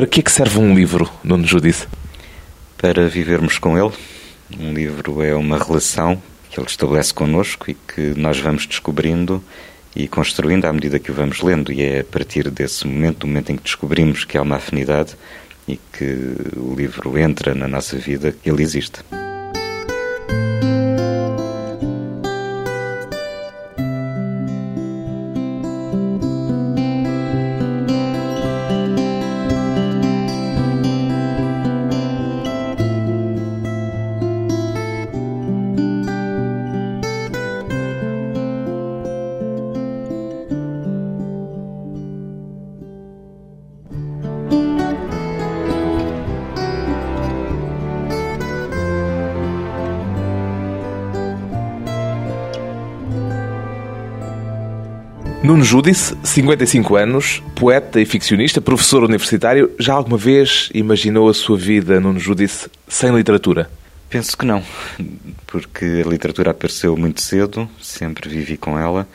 Para que é que serve um livro, Nuno Judice? Para vivermos com ele. Um livro é uma relação que ele estabelece connosco e que nós vamos descobrindo e construindo à medida que o vamos lendo. E é a partir desse momento, do momento em que descobrimos que há uma afinidade e que o livro entra na nossa vida, que ele existe. Judice, 55 anos, poeta e ficcionista, professor universitário. Já alguma vez imaginou a sua vida, Nuno Judice, sem literatura? Penso que não, porque a literatura apareceu muito cedo, sempre vivi com ela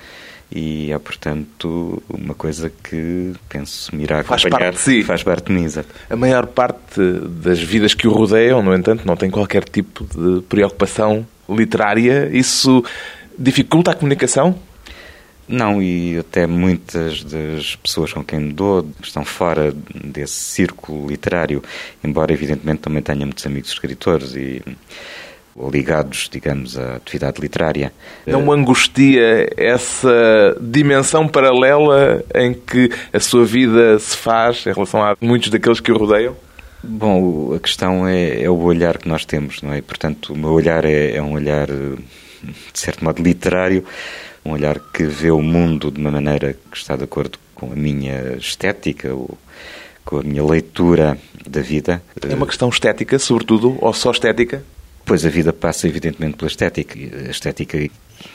e é, portanto, uma coisa que penso me irá faz acompanhar. Parte de si. Faz parte de mim, exato. A maior parte das vidas que o rodeiam, no entanto, não tem qualquer tipo de preocupação literária. Isso dificulta a comunicação? Não, e até muitas das pessoas com quem dou estão fora desse círculo literário, embora evidentemente também tenha muitos amigos escritores e ligados, digamos, à atividade literária. Não angustia essa dimensão paralela em que a sua vida se faz em relação a muitos daqueles que o rodeiam? Bom, a questão é, é o olhar que nós temos, não é? Portanto, o meu olhar é, é um olhar, de certo modo, literário, um olhar que vê o mundo de uma maneira que está de acordo com a minha estética ou com a minha leitura da vida. É uma questão estética, sobretudo, ou só estética? Pois a vida passa evidentemente pela estética. A estética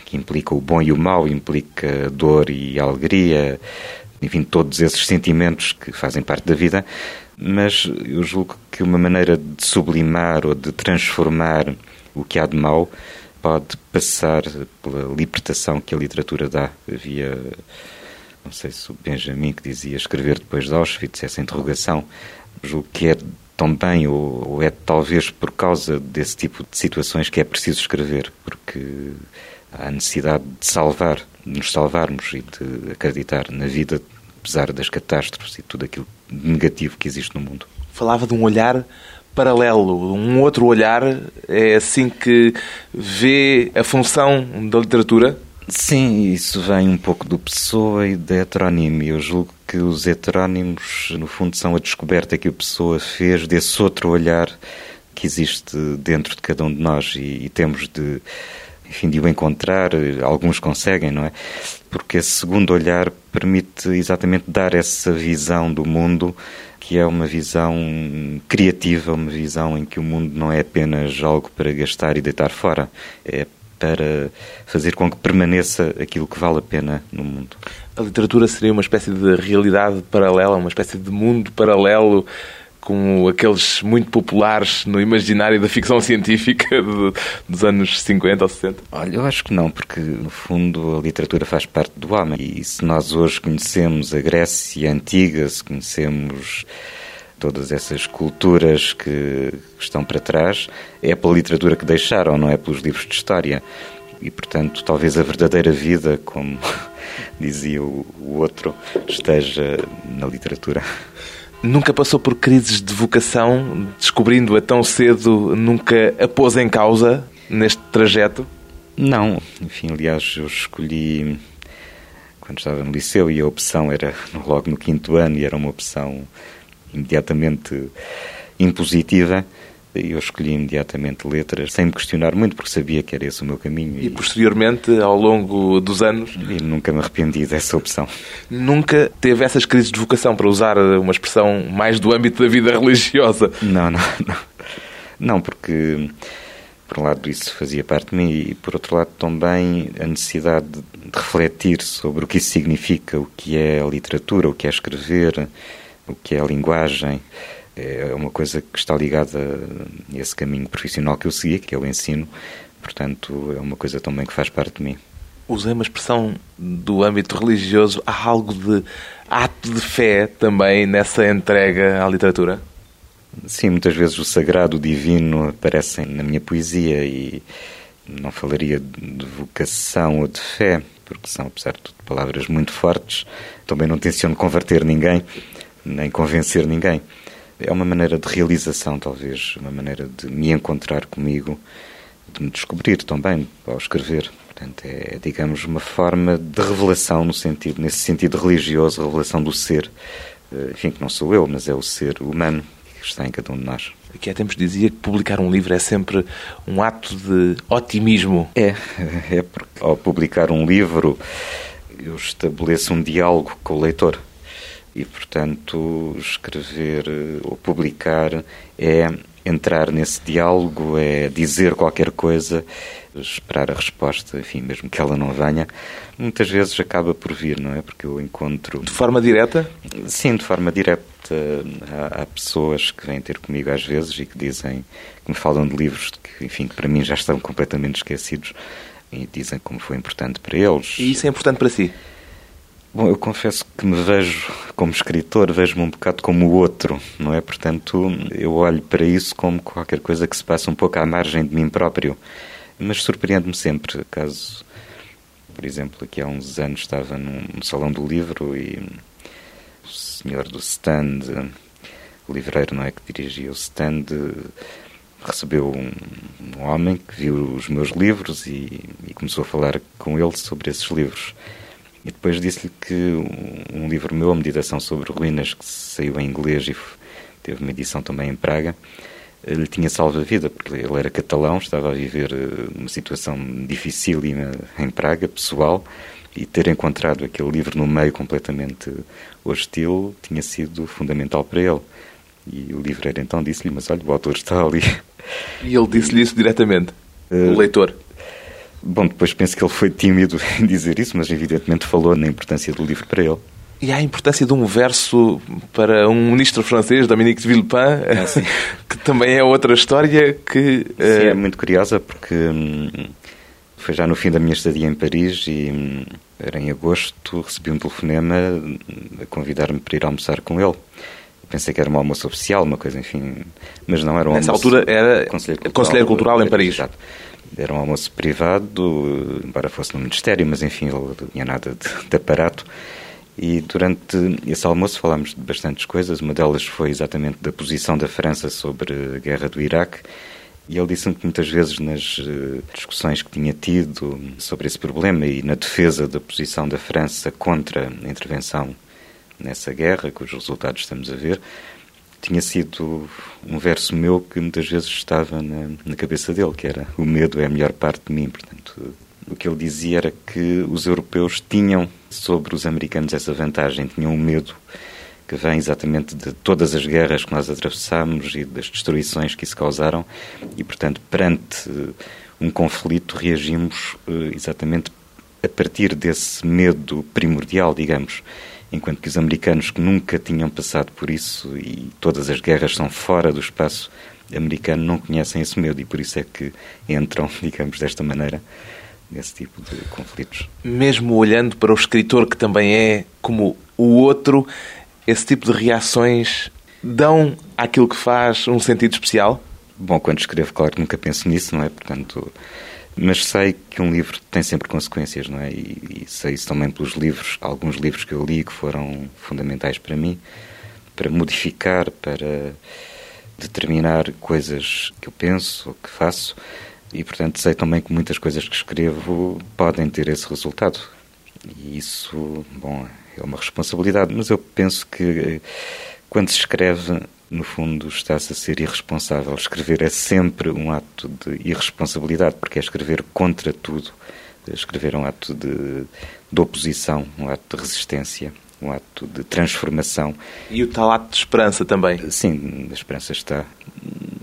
que implica o bom e o mau, implica dor e alegria, enfim, todos esses sentimentos que fazem parte da vida. Mas eu julgo que uma maneira de sublimar ou de transformar o que há de mau pode passar pela libertação que a literatura dá. Havia, não sei se o Benjamin que dizia escrever depois de Auschwitz, essa interrogação, julgo que é também, ou, ou é talvez por causa desse tipo de situações que é preciso escrever, porque há a necessidade de salvar, de nos salvarmos e de acreditar na vida, apesar das catástrofes e tudo aquilo negativo que existe no mundo. Falava de um olhar paralelo, um outro olhar, é assim que vê a função da literatura? Sim, isso vem um pouco do Pessoa e da heteronímia. Eu julgo que os heterónimos, no fundo, são a descoberta que o Pessoa fez desse outro olhar que existe dentro de cada um de nós e, e temos de, enfim, de o encontrar. Alguns conseguem, não é? Porque esse segundo olhar permite exatamente dar essa visão do mundo que é uma visão criativa, uma visão em que o mundo não é apenas algo para gastar e deitar fora, é para fazer com que permaneça aquilo que vale a pena no mundo. A literatura seria uma espécie de realidade paralela, uma espécie de mundo paralelo como aqueles muito populares no imaginário da ficção científica dos anos 50 ou 60? Olha, eu acho que não, porque no fundo a literatura faz parte do homem e se nós hoje conhecemos a Grécia antiga, se conhecemos todas essas culturas que estão para trás, é pela literatura que deixaram, não é pelos livros de história. E, portanto, talvez a verdadeira vida, como dizia o outro, esteja na literatura. Nunca passou por crises de vocação, descobrindo-a tão cedo, nunca a pôs em causa neste trajeto? Não, enfim, aliás, eu escolhi quando estava no liceu e a opção era logo no quinto ano e era uma opção imediatamente impositiva. Eu escolhi imediatamente letras, sem me questionar muito, porque sabia que era esse o meu caminho. E, e posteriormente, ao longo dos anos? E nunca me arrependi dessa opção. Nunca teve essas crises de vocação, para usar uma expressão mais do âmbito da vida religiosa? Não, não, não. Não, porque, por um lado, isso fazia parte de mim e, por outro lado, também a necessidade de refletir sobre o que isso significa, o que é a literatura, o que é escrever, o que é a linguagem é uma coisa que está ligada a esse caminho profissional que eu segui, que é o ensino. Portanto, é uma coisa também que faz parte de mim. Usei uma expressão do âmbito religioso. Há algo de ato de fé também nessa entrega à literatura? Sim, muitas vezes o sagrado, o divino aparecem na minha poesia e não falaria de vocação ou de fé, porque são, apesar de tudo, palavras muito fortes. Também não tenciono converter ninguém, nem convencer ninguém. É uma maneira de realização, talvez, uma maneira de me encontrar comigo, de me descobrir também ao escrever. Portanto, é, digamos, uma forma de revelação no sentido, nesse sentido religioso, revelação do ser. Eh, enfim, que não sou eu, mas é o ser humano que está em cada um de nós. Aqui há tempos dizia que publicar um livro é sempre um ato de otimismo. É, é porque ao publicar um livro eu estabeleço um diálogo com o leitor. E, portanto, escrever ou publicar é entrar nesse diálogo, é dizer qualquer coisa, esperar a resposta, enfim, mesmo que ela não venha, muitas vezes acaba por vir, não é? Porque eu encontro. De forma direta? Sim, de forma direta. Há, há pessoas que vêm ter comigo às vezes e que dizem, que me falam de livros que, enfim, que para mim já estão completamente esquecidos e dizem como foi importante para eles. E isso é importante para si? Bom, eu confesso que me vejo como escritor, vejo-me um bocado como o outro, não é? Portanto, eu olho para isso como qualquer coisa que se passa um pouco à margem de mim próprio. Mas surpreende-me sempre, caso, por exemplo, aqui há uns anos estava num salão do livro e o senhor do stand, o livreiro, não é, que dirigia o stand, recebeu um, um homem que viu os meus livros e, e começou a falar com ele sobre esses livros. E depois disse-lhe que um livro meu, A Meditação sobre Ruínas, que saiu em inglês e teve uma edição também em Praga, eh, lhe tinha salvo a vida, porque ele era catalão, estava a viver eh, uma situação dificílima em Praga, pessoal, e ter encontrado aquele livro no meio completamente hostil tinha sido fundamental para ele. E o livreiro então disse-lhe: Mas olha, o autor está ali. E ele disse-lhe isso diretamente? Uh, o leitor? Bom, depois penso que ele foi tímido em dizer isso, mas evidentemente falou na importância do livro para ele. E há a importância de um verso para um ministro francês, Dominique de Villepin, ah, que também é outra história que... Sim, é eh, muito curiosa porque hum, foi já no fim da minha estadia em Paris e hum, era em agosto, recebi um telefonema hum, a convidar-me para ir almoçar com ele. Pensei que era um almoço oficial, uma coisa, enfim, mas não era um Nessa almoço... altura era conselheiro cultural, conselheiro cultural em Paris. Exato. Era um almoço privado, embora fosse no Ministério, mas enfim, ele não tinha nada de, de aparato. E durante esse almoço falámos de bastantes coisas. Uma delas foi exatamente da posição da França sobre a guerra do Iraque. E ele disse-me que muitas vezes nas eh, discussões que tinha tido sobre esse problema e na defesa da posição da França contra a intervenção nessa guerra, cujos resultados estamos a ver, tinha sido um verso meu que muitas vezes estava na, na, cabeça dele, que era o medo é a melhor parte de mim. Portanto, o que ele dizia era que os europeus tinham sobre os americanos essa vantagem, tinham um medo que vem exatamente de todas as guerras que nós atravessamos e das destruições que isso causaram e, portanto, perante um conflito reagimos eh, exatamente a partir desse medo primordial, digamos enquanto que os americanos que nunca tinham passado por isso e todas as guerras são fora do espaço americano não conhecem esse medo e por isso é que entram, digamos, desta maneira nesse tipo de conflitos. Mesmo olhando para o escritor que também é como o outro, esse tipo de reações dão àquilo que faz um sentido especial? Bom, quando escrevo, claro que nunca penso nisso, não é? Portanto, mas sei que um livro tem sempre consequências, não é? E, e, sei isso também pelos livros, alguns livros que eu li que foram fundamentais para mim, para modificar, para determinar coisas que eu penso ou que faço. E, portanto, sei também que muitas coisas que escrevo podem ter esse resultado. E isso, bom, é uma responsabilidade, mas eu penso que eh, quando se escreve no fundo, está-se a ser irresponsável. Escrever é sempre um ato de irresponsabilidade, porque é escrever contra tudo. Escrever é um ato de, de oposição, um ato de resistência, um ato de transformação. E o tal ato de esperança também? Sim, a esperança está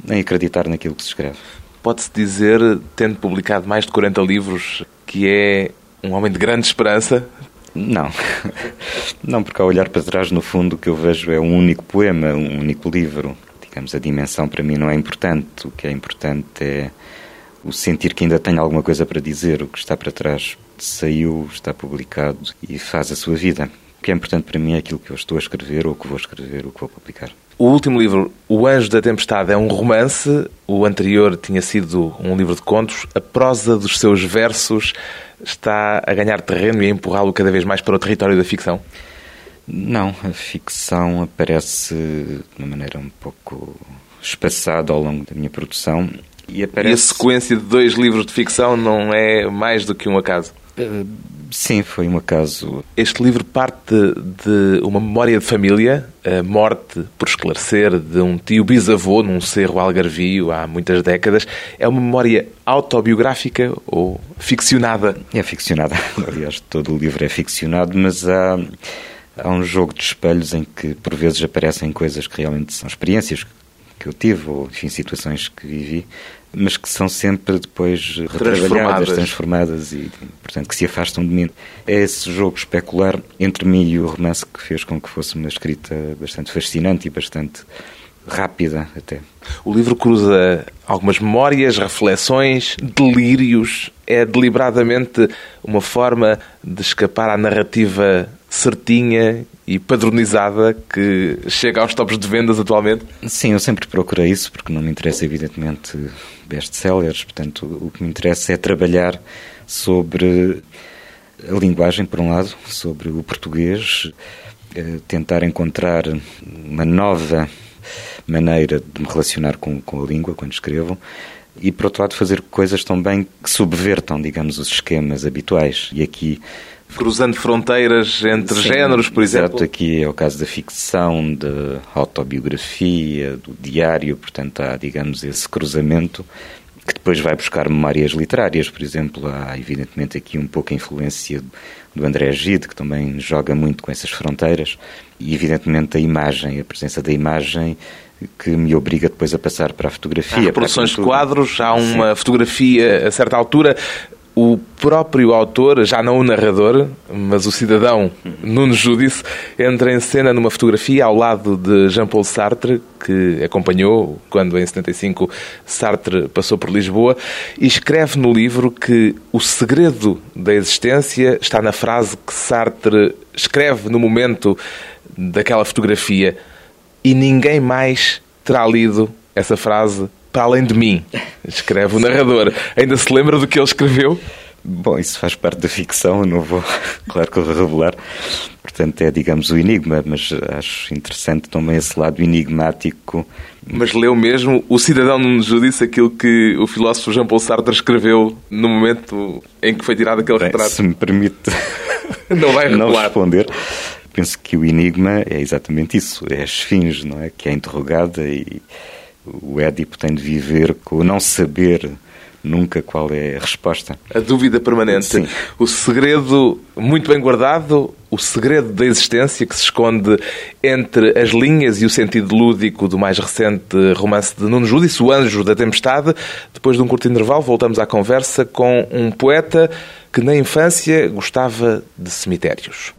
em acreditar naquilo que se escreve. Pode-se dizer, tendo publicado mais de 40 livros, que é um homem de grande esperança, não. Não, porque ao olhar para trás, no fundo, o que eu vejo é um único poema, um único livro. Digamos, a dimensão para mim não é importante. O que é importante é o sentir que ainda tenho alguma coisa para dizer, o que está para trás saiu, está publicado e faz a sua vida. O que é importante para mim é aquilo que eu estou a escrever, ou que vou escrever, ou que vou publicar. O último livro, O Anjo da Tempestade, é um romance. O anterior tinha sido um livro de contos. A prosa dos seus versos está a ganhar terreno e a empurrá-lo cada vez mais para o território da ficção? Não, a ficção aparece de uma maneira um pouco espaçada ao longo da minha produção. E, aparece... e a sequência de dois livros de ficção não é mais do que um acaso? Uh, sim, foi um acaso. Este livro parte de uma memória de família, a morte, por esclarecer, de um tio bisavô num cerro algarvio há muitas décadas. É uma memória autobiográfica ou ficcionada? É ficcionada. Aliás, todo o livro é ficcionado, mas há, há um jogo de espelhos em que, por vezes, aparecem coisas que realmente são experiências que eu tive, ou enfim, situações que vivi, mas que são sempre depois retrabalhadas, transformadas e, portanto, que se afastam de mim. É esse jogo especular entre mim e o romance que fez com que fosse uma escrita bastante fascinante e bastante rápida até. O livro cruza algumas memórias, reflexões, delírios. É deliberadamente uma forma de escapar à narrativa certinha e padronizada que chega aos tops de vendas atualmente? Sim, eu sempre procurei isso, porque não me interessa, evidentemente, best-sellers. Portanto, o que me interessa é trabalhar sobre a linguagem, por um lado, sobre o português, eh, tentar encontrar uma nova maneira de me relacionar com, com a língua quando escrevo e, por outro lado, fazer coisas também que subvertam, digamos, os esquemas habituais. E aqui cruzando fronteiras entre Sim, géneros, por exemplo. Exato, aqui é o caso da ficção, da autobiografia, do diário, portanto há, digamos, esse cruzamento que depois vai buscar memórias literárias, por exemplo, há evidentemente aqui um pouco a influência do André Gide, que também joga muito com essas fronteiras, e evidentemente a imagem, a presença da imagem que me obriga depois a passar para a fotografia. Há reproduções de quadros, há uma Sim. fotografia a certa altura o próprio autor, já não o narrador, mas o cidadão Nuno Judice, entra em cena numa fotografia ao lado de Jean-Paul Sartre, que acompanhou quando em 75 Sartre passou por Lisboa, e escreve no livro que o segredo da existência está na frase que Sartre escreve no momento daquela fotografia. E ninguém mais terá lido essa frase para além de mim, escreve o narrador. Ainda se lembra do que ele escreveu? Bom, isso faz parte da ficção, eu não vou, claro que vou revelar. Portanto, é, digamos, o enigma, mas acho interessante também esse lado enigmático. Mas leu mesmo O Cidadão no Judice, aquilo que o filósofo Jean-Paul Sartre escreveu no momento em que foi tirado aquele Bem, retrato? Se me permite não, vai não responder, penso que o enigma é exatamente isso, é a esfinge, não é? Que é interrogada e o Édipo tem de viver com o não saber nunca qual é a resposta. A dúvida permanente. Sim. O segredo muito bem guardado, o segredo da existência que se esconde entre as linhas e o sentido lúdico do mais recente romance de Nuno Judice, O Anjo da Tempestade. Depois de um curto intervalo, voltamos à conversa com um poeta que na infância gostava de cemitérios.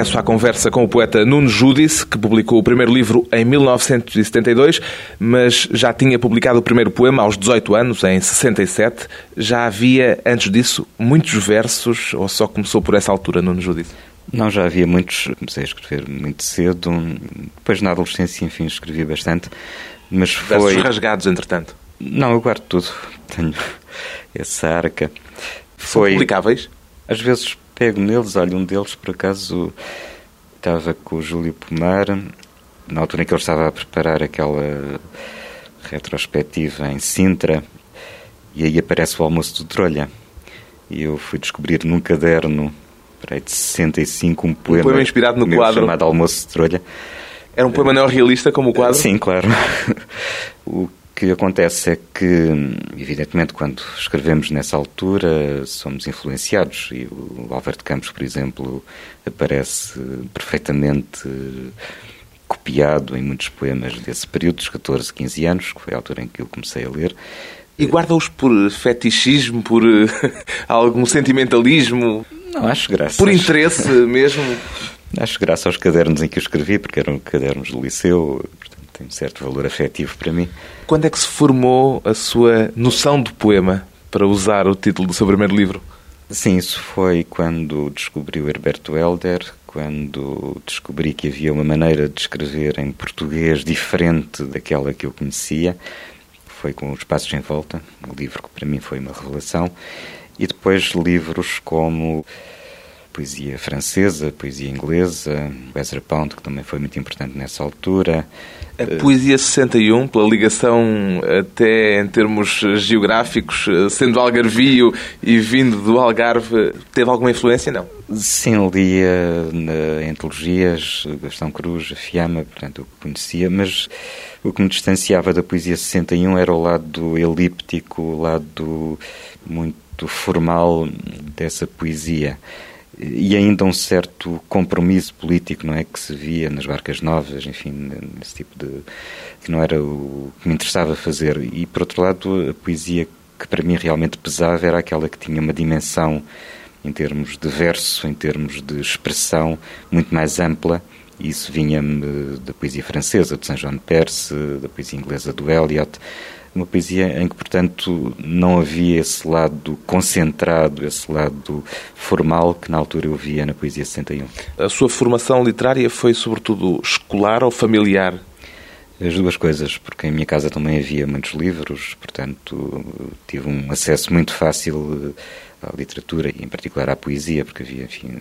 Regresso à conversa com o poeta Nuno Judice, que publicou o primeiro livro em 1972, mas já tinha publicado o primeiro poema aos 18 anos, em 67. Já havia, antes disso, muitos versos, ou só começou por essa altura, Nuno Judice? Não, já havia muitos. Comecei a escrever muito cedo. Depois, na adolescência, enfim, escrevi bastante. Mas foi... Versos rasgados, entretanto? Não, eu guardo tudo. Tenho essa arca. Foi... São publicáveis? Às vezes pego neles, olha, um deles por acaso estava com o Júlio Pomar, na altura em que ele estava a preparar aquela retrospectiva em Sintra, e aí aparece o almoço do Trolha. E eu fui descobrir num caderno para aí de 65, um poema, um poema inspirado no quadro chamado Almoço de Trolha. Era um poema neorrealista como o quadro? Sim, claro. o que acontece é que, evidentemente, quando escrevemos nessa altura, somos influenciados. E o Alberto Campos, por exemplo, aparece perfeitamente copiado em muitos poemas desse período, dos 14, 15 anos, que foi a altura em que eu comecei a ler. E guarda-os por fetichismo, por algum sentimentalismo? Não, acho graça. Por interesse mesmo? Acho graça aos cadernos em que eu escrevi, porque eram cadernos do liceu, tem um certo valor afetivo para mim. Quando é que se formou a sua noção de poema, para usar o título do seu primeiro livro? Sim, isso foi quando descobri o Herberto Helder, quando descobri que havia uma maneira de escrever em português diferente daquela que eu conhecia. Foi com Os Passos em Volta, um livro que para mim foi uma revelação. E depois livros como poesia francesa, poesia inglesa, Ezra Pound, que também foi muito importante nessa altura. A poesia 61, pela ligação até em termos geográficos, sendo algarvio e vindo do Algarve, teve alguma influência, não? Sim, lia na, em antologias, Gastão Cruz, a Fiamma, portanto, eu conhecia, mas o que me distanciava da poesia 61 era o lado elíptico, o lado muito formal dessa poesia e ainda um certo compromisso político, não é, que se via nas barcas novas, enfim, nesse tipo de que não era o que me interessava fazer. E por outro lado, a poesia que para mim realmente pesava era aquela que tinha uma dimensão em termos de verso, em termos de expressão muito mais ampla. E isso vinha-me da poesia francesa, de Saint John Perse, da poesia inglesa do Eliot uma poesia em que, portanto, não havia esse lado concentrado, esse lado formal que na altura eu via na poesia 61. A sua formação literária foi sobretudo escolar ou familiar? As duas coisas, porque em minha casa também havia muitos livros, portanto tive um acesso muito fácil à literatura e em particular à poesia, porque havia, enfim,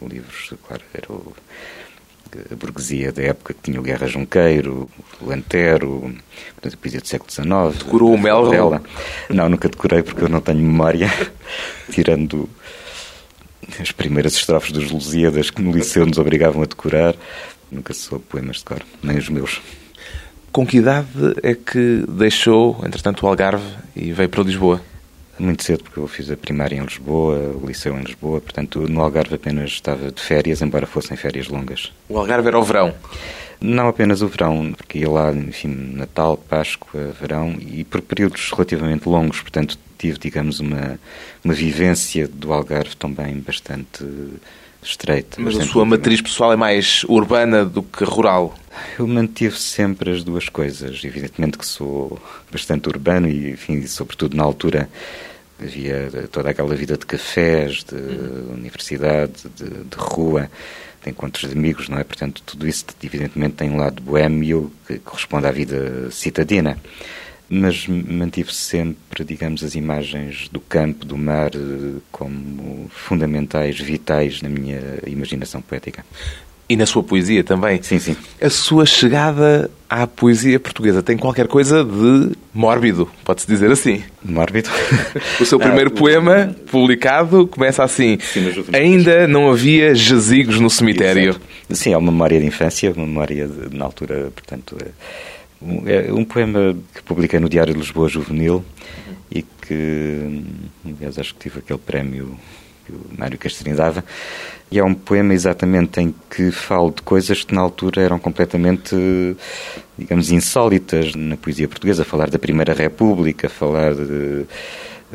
livros, claro, era o a burguesia da época que tinha o Guerra Junqueiro, o Lantero, portanto, a poesia do século XIX. Decorou o Melro? Não, nunca decorei porque eu não tenho memória, tirando as primeiras estrofes dos Lusíadas que no liceu nos obrigavam a decorar. Nunca soube poemas de cor, nem os meus. Com que idade é que deixou, entretanto, o Algarve e veio para Lisboa? Muito cedo, porque eu fiz a primária em Lisboa, o liceu em Lisboa, portanto no Algarve apenas estava de férias, embora fossem férias longas. O Algarve era o verão? Não apenas o verão, porque ia lá, enfim, Natal, Páscoa, verão, e por períodos relativamente longos, portanto tive, digamos, uma, uma vivência do Algarve também bastante estreita. Mas a sua matriz pessoal é mais urbana do que rural? Eu mantive sempre as duas coisas. Evidentemente que sou bastante urbano e, enfim, sobretudo na altura havia toda aquela vida de cafés, de uhum. universidade, de, de, rua, de encontros de amigos, não é? Portanto, tudo isso evidentemente tem um lado boêmio que corresponde à vida citadina. Mas mantive sempre, digamos, as imagens do campo, do mar, eh, como fundamentais, vitais na minha imaginação poética. E na sua poesia também. Sim, sim. A sua chegada à poesia portuguesa tem qualquer coisa de mórbido, pode-se dizer assim. Mórbido? O seu primeiro ah, poema, publicado, começa assim: sim, Ainda não havia jazigos no cemitério. Exato. Sim, é uma memória de infância, uma memória de, na altura, portanto. É um, é poema que publiquei no Diário de Lisboa Juvenil e que, aliás, acho que tive aquele prémio que o Mário Castrinho dava e é um poema exatamente em que falo de coisas que na altura eram completamente, digamos, insólitas na poesia portuguesa. Falar da Primeira República, falar de,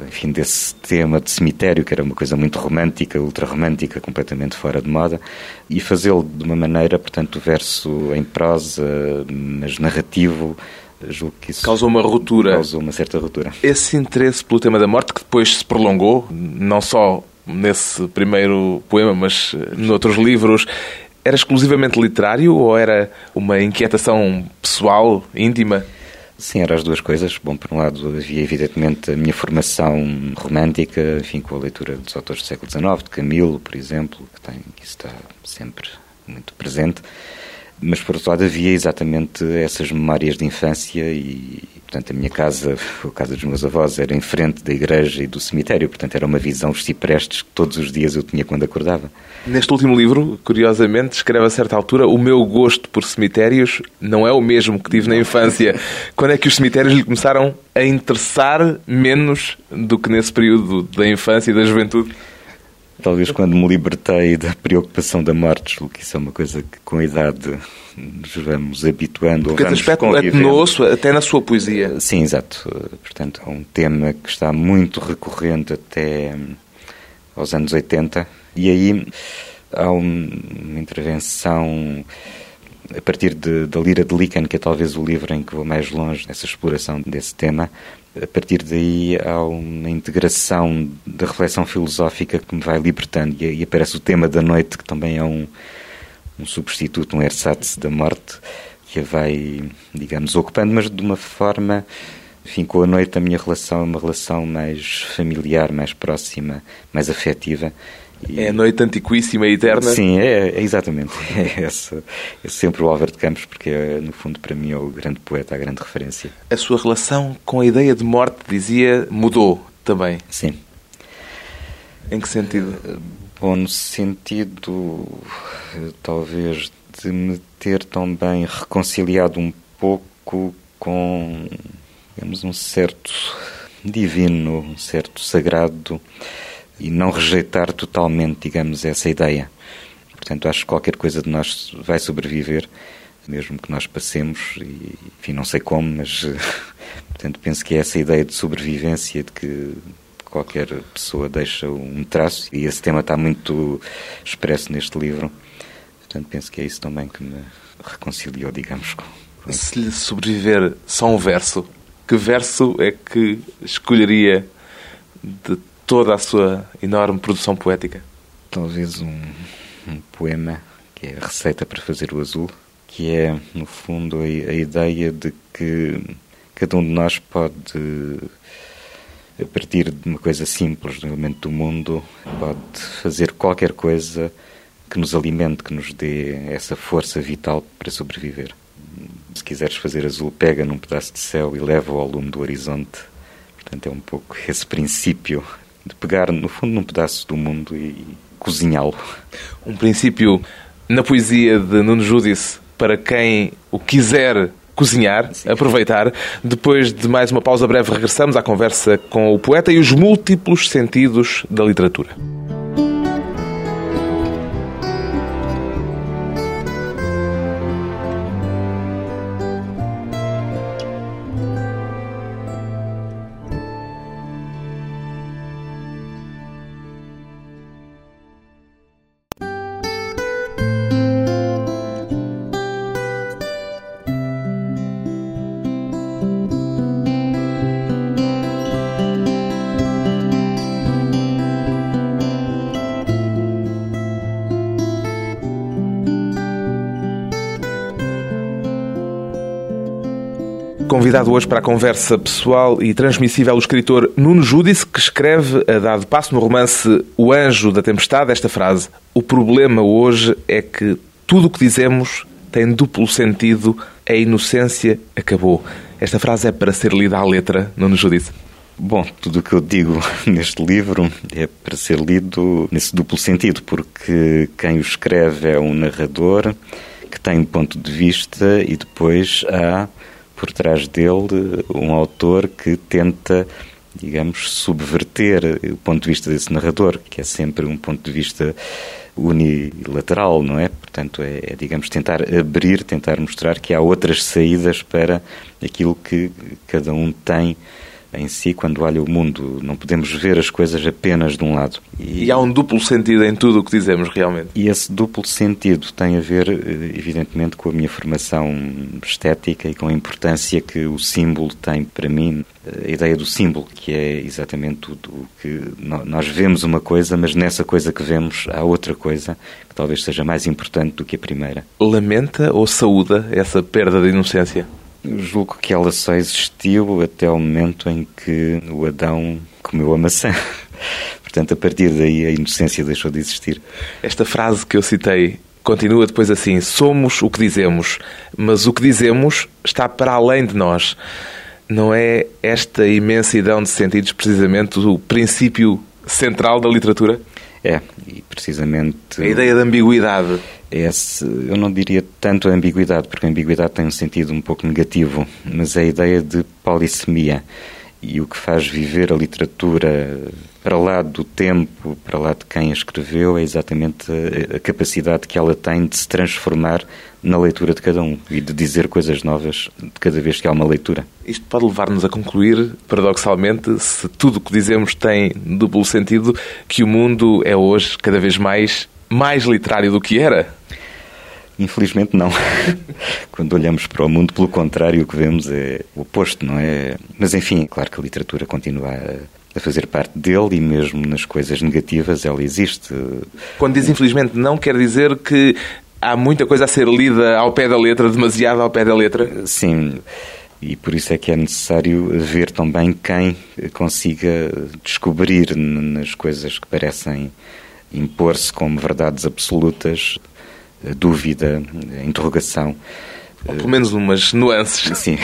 enfim, desse tema de cemitério, que era uma coisa muito romântica, ultra-romântica, completamente fora de moda, e fazê-lo de uma maneira, portanto, o verso em prosa, mas narrativo, julgo que isso causou uma ruptura. Causou uma certa ruptura. Esse interesse pelo tema da morte, que depois se prolongou, não só nesse primeiro poema, mas eh, noutros livros, era exclusivamente literário ou era uma inquietação pessoal, íntima? Sim, eram as duas coisas. Bom, por um lado havia evidentemente a minha formação romântica, enfim, com a leitura dos autores do século XIX, de Camilo, por exemplo, que, tem, está sempre muito presente. Mas, por outro lado, havia exatamente essas memórias de infância e, portanto, a minha casa, a casa dos meus avós, era em frente da igreja e do cemitério, portanto, era uma visão, os ciprestes que todos os dias eu tinha quando acordava. Neste último livro, curiosamente, escreve a certa altura: o meu gosto por cemitérios não é o mesmo que tive na infância. Quando é que os cemitérios lhe começaram a interessar menos do que nesse período da infância e da juventude? Talvez quando me libertei da preocupação da morte, que isso é uma coisa que com a idade nos vamos habituando. Porque esse aspecto atenuou-se até na sua poesia. Sim, exato. Portanto, é um tema que está muito recorrente até aos anos 80. E aí há uma intervenção a partir de, da Lira de Lican, que é talvez o livro em que vou mais longe nessa exploração desse tema, a partir daí há uma integração da reflexão filosófica que me vai libertando. E, e aparece o tema da noite, que também é um, um substituto, um ersatz da morte, que a vai, digamos, ocupando, mas de uma forma, enfim, com a noite a minha relação é uma relação mais familiar, mais próxima, mais afetiva, e... É a noite antiquíssima e eterna? Sim, é, é exatamente. É, esse, é sempre o Álvaro de Campos, porque é, no fundo para mim é o grande poeta, a grande referência. A sua relação com a ideia de morte, dizia, mudou também? Sim. Em que sentido? Bom, no sentido, talvez, de me ter também reconciliado um pouco com, digamos, um certo divino, um certo sagrado e não rejeitar totalmente, digamos, essa ideia. Portanto, acho que qualquer coisa de nós vai sobreviver, mesmo que nós passemos, e, enfim, não sei como, mas, portanto, penso que é essa ideia de sobrevivência, de que qualquer pessoa deixa um traço, e esse tema está muito expresso neste livro. Portanto, penso que é isso também que me reconciliou, digamos, com. Se lhe sobreviver só um verso, que verso é que escolheria de toda a sua enorme produção poética? Talvez um, um poema que é a receita para fazer o azul, que é, no fundo, a, a ideia de que cada um de nós pode, a partir de uma coisa simples, de um elemento do mundo, pode fazer qualquer coisa que nos alimente, que nos dê essa força vital para sobreviver. Se quiseres fazer azul, pega num pedaço de céu e leva-o ao lume do horizonte. Portanto, é um pouco esse princípio de pegar, no fundo, num pedaço do mundo e cozinhá-lo. Um princípio na poesia de Nuno Judice para quem o quiser cozinhar, Sim. aproveitar. Depois de mais uma pausa breve, regressamos à conversa com o poeta e os múltiplos sentidos da literatura. Convidado hoje para a conversa pessoal e transmissível o escritor Nuno Judice, que escreve, a dado passo no romance O Anjo da Tempestade, esta frase: O problema hoje é que tudo o que dizemos tem duplo sentido, a inocência acabou. Esta frase é para ser lida à letra, Nuno Judice. Bom, tudo o que eu digo neste livro é para ser lido nesse duplo sentido, porque quem o escreve é um narrador que tem um ponto de vista e depois há por trás dele um autor que tenta, digamos, subverter o ponto de vista desse narrador, que é sempre um ponto de vista unilateral, não é? Portanto, é, é, digamos, tentar abrir, tentar mostrar que há outras saídas para aquilo que cada um tem em si quando olha o mundo. Não podemos ver as coisas apenas de um lado. E, e há um duplo sentido em tudo o que dizemos, realmente. E esse duplo sentido tem a ver, eh, evidentemente, com a minha formação estética e com a importância que o símbolo tem para mim. A ideia do símbolo, que é exatamente tudo o que nós vemos uma coisa, mas nessa coisa que vemos há outra coisa que talvez seja mais importante do que a primeira. Lamenta ou saúda essa perda de inocência? Eu julgo que ela só existiu até o momento em que o Adão comeu a maçã. Portanto, a partir daí a inocência deixou de existir. Esta frase que eu citei continua depois assim: somos o que dizemos, mas o que dizemos está para além de nós. Não é esta imensidão de sentidos precisamente o princípio central da literatura? É, e precisamente. A ideia da ambiguidade. Esse, eu não diria tanto a ambiguidade, porque a ambiguidade tem um sentido um pouco negativo, mas a ideia de polissemia e o que faz viver a literatura para lá do tempo, para lá de quem a escreveu, é exatamente a, capacidade que ela tem de se transformar na leitura de cada um e de dizer coisas novas de cada vez que há uma leitura. Isto pode levar-nos a concluir, paradoxalmente, se tudo o que dizemos tem duplo sentido, que o mundo é hoje cada vez mais mais literário do que era. Infelizmente não. Quando olhamos para o mundo, pelo contrário, o que vemos é o oposto, não é? Mas enfim, claro que a literatura continua a fazer parte dele e mesmo nas coisas negativas ela existe. Quando diz infelizmente não, quer dizer que há muita coisa a ser lida ao pé da letra, demasiado ao pé da letra? Sim. E por isso é que é necessário ver também quem consiga descobrir nas coisas que parecem impor-se como verdades absolutas a dúvida, interrogação. Ou pelo menos umas nuances. Sim,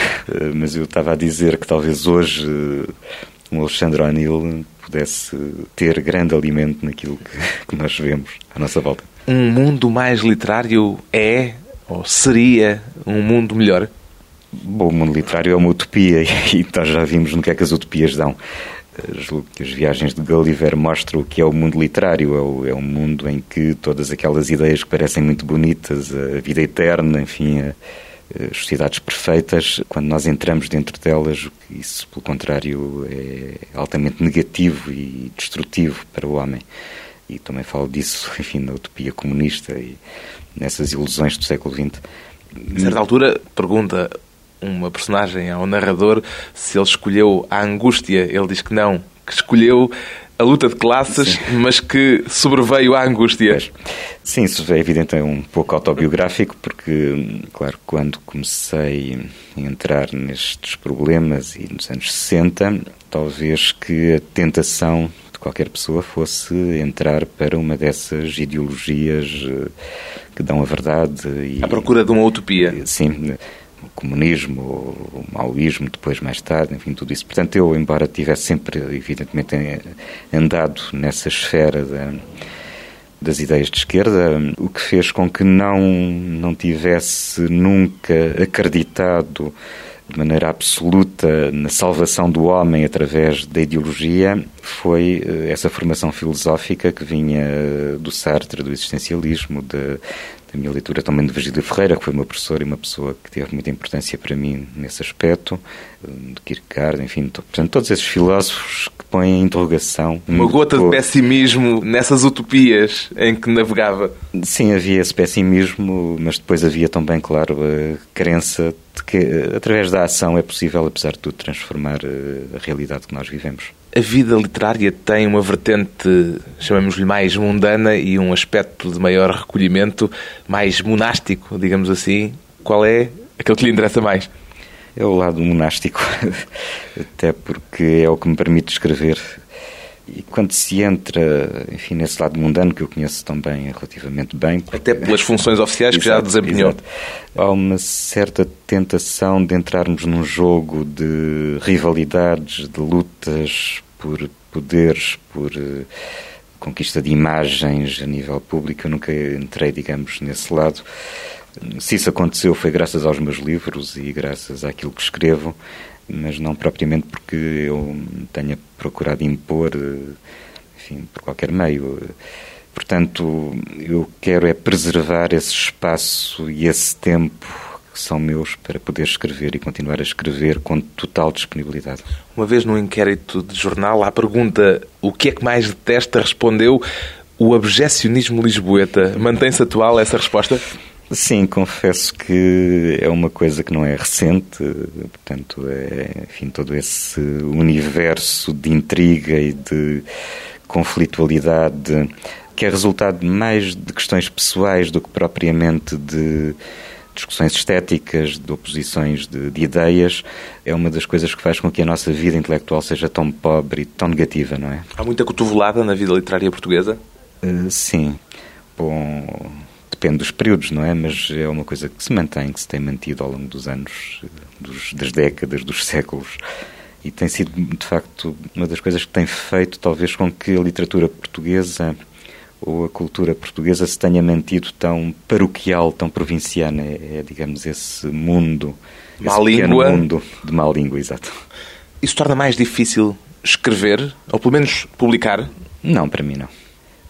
mas eu estava a dizer que talvez hoje um Alexandre O'Neill pudesse ter grande alimento naquilo que, que nós vemos à nossa volta. Um mundo mais literário é ou seria um mundo melhor? Bom, o mundo literário é uma utopia e nós já vimos no que é que as utopias dão. Julgo que as viagens de Gulliver mostram o que é o mundo literário. É, o, é um mundo em que todas aquelas ideias que parecem muito bonitas, a vida eterna, enfim, a, as sociedades perfeitas, quando nós entramos dentro delas, isso, pelo contrário, é altamente negativo e destrutivo para o homem. E também falo disso, enfim, na utopia comunista e nessas ilusões do século XX. A certa altura, pergunta uma personagem ao narrador se ele escolheu a angústia. Ele diz que não, que escolheu a luta de classes, Sim. mas que sobreveio à angústia. Sim, isso é evidente, é um pouco autobiográfico, porque, claro, quando comecei a entrar nestes problemas e nos anos 60, talvez que a tentação de qualquer pessoa fosse entrar para uma dessas ideologias eh, que dão a verdade. E, à procura de uma utopia. Sim, comunismo, o maoísmo, depois mais tarde, enfim, tudo isso. Portanto, eu, embora tivesse sempre, evidentemente, andado nessa esfera da, das ideias de esquerda, o que fez com que não, não tivesse nunca acreditado de maneira absoluta na salvação do homem através da ideologia foi eh, essa formação filosófica que vinha do Sartre, do existencialismo, de, da minha leitura também de Virgílio Ferreira, que foi uma professora e uma pessoa que teve muita importância para mim nesse aspecto, de Kierkegaard, enfim, portanto, todos esses filósofos que põem em interrogação. Uma gota de pessimismo nessas utopias em que navegava. Sim, havia esse pessimismo, mas depois havia também, claro, a crença de que através da ação é possível, apesar de tudo, transformar eh, a realidade que nós vivemos a vida literária tem uma vertente, chamemos-lhe mais mundana e um aspecto de maior recolhimento, mais monástico, digamos assim. Qual é aquele que lhe interessa mais? É o lado monástico, até porque é o que me permite escrever. E quando se entra, enfim, nesse lado mundano que eu conheço também relativamente bem. Porque... Até pelas funções oficiais que exato, já desempenhou. Exato. Há uma certa tentação de entrarmos num jogo de rivalidades, de lutas por poderes, por uh, conquista de imagens a nível público. Eu nunca entrei, digamos, nesse lado. Se isso aconteceu foi graças aos meus livros e graças àquilo que escrevo mas não propriamente porque eu tenha procurado impor, enfim, por qualquer meio. Portanto, eu quero é preservar esse espaço e esse tempo que são meus para poder escrever e continuar a escrever com total disponibilidade. Uma vez num inquérito de jornal, à pergunta o que é que mais detesta, respondeu o abjecionismo lisboeta. Mantém-se atual essa resposta? Sim, confesso que é uma coisa que não é recente, portanto, é, enfim, todo esse universo de intriga e de conflitualidade que é resultado mais de questões pessoais do que propriamente de discussões estéticas, de oposições de, de, ideias, é uma das coisas que faz com que a nossa vida intelectual seja tão pobre e tão negativa, não é? Há muita cotovelada na vida literária portuguesa? Uh, sim. Bom, depende dos períodos, não é? Mas é uma coisa que se mantém, que se tem mantido ao longo dos anos, dos, das décadas, dos séculos. E tem sido, de facto, uma das coisas que tem feito, talvez, com que a literatura portuguesa ou a cultura portuguesa se tenha mantido tão paroquial, tão provinciana. É, é digamos, esse mundo, má esse língua. mundo de má língua, exato. Isso torna mais difícil escrever, ou pelo menos publicar? Não, para mim não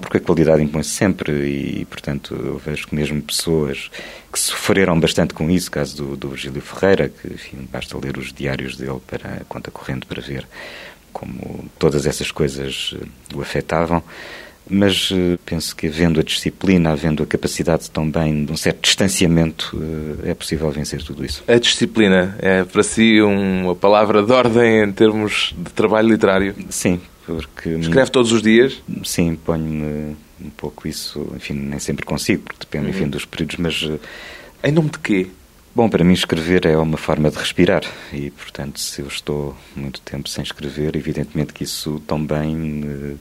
porque a qualidade impõe-se sempre e, portanto, eu vejo que mesmo pessoas que sofreram bastante com isso, caso do, do Virgílio Ferreira, que enfim, basta ler os diários dele para a conta corrente para ver como todas essas coisas o afetavam, mas eh, penso que havendo a disciplina, havendo a capacidade também de um certo distanciamento, eh, é possível vencer tudo isso. A disciplina é para si uma palavra de ordem em termos de trabalho literário? Sim, porque... Escreve todos os dias? Sim, ponho-me um pouco isso, enfim, nem sempre consigo, porque depende, enfim, uhum. dos períodos, mas... Eh, em nome de quê? Bom, para mim escrever é uma forma de respirar e, portanto, se eu estou muito tempo sem escrever, evidentemente que isso também eh,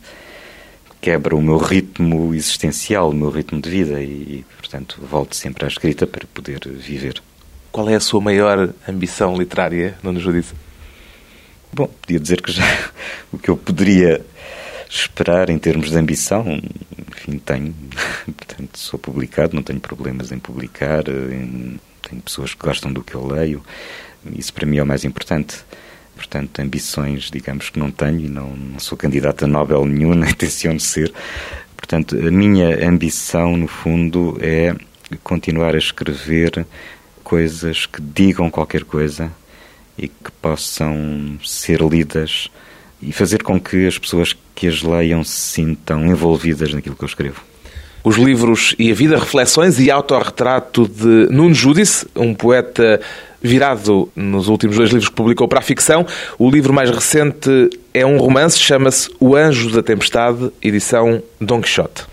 quebra o meu ritmo existencial, o meu ritmo de vida e, portanto, volto sempre à escrita para poder viver. Qual é a sua maior ambição literária, Nuno Judice? Bom, podia dizer que já o que eu poderia esperar em termos de ambição, enfim, tenho. Portanto, sou publicado, não tenho problemas em publicar, em, tenho pessoas que gostam do que eu leio. Isso para mim é o mais importante. Portanto, ambições, digamos que não tenho e não, não sou candidato a Nobel nenhum, nem tenciono ser. Portanto, a minha ambição, no fundo, é continuar a escrever coisas que digam qualquer coisa e que possam ser lidas e fazer com que as pessoas que as leiam se sintam envolvidas naquilo que eu escrevo. Os livros e a vida, reflexões e autorretrato de Nuno Judice, um poeta virado nos últimos dois livros que publicou para a ficção. O livro mais recente é um romance, chama-se O Anjo da Tempestade, edição Don Quixote.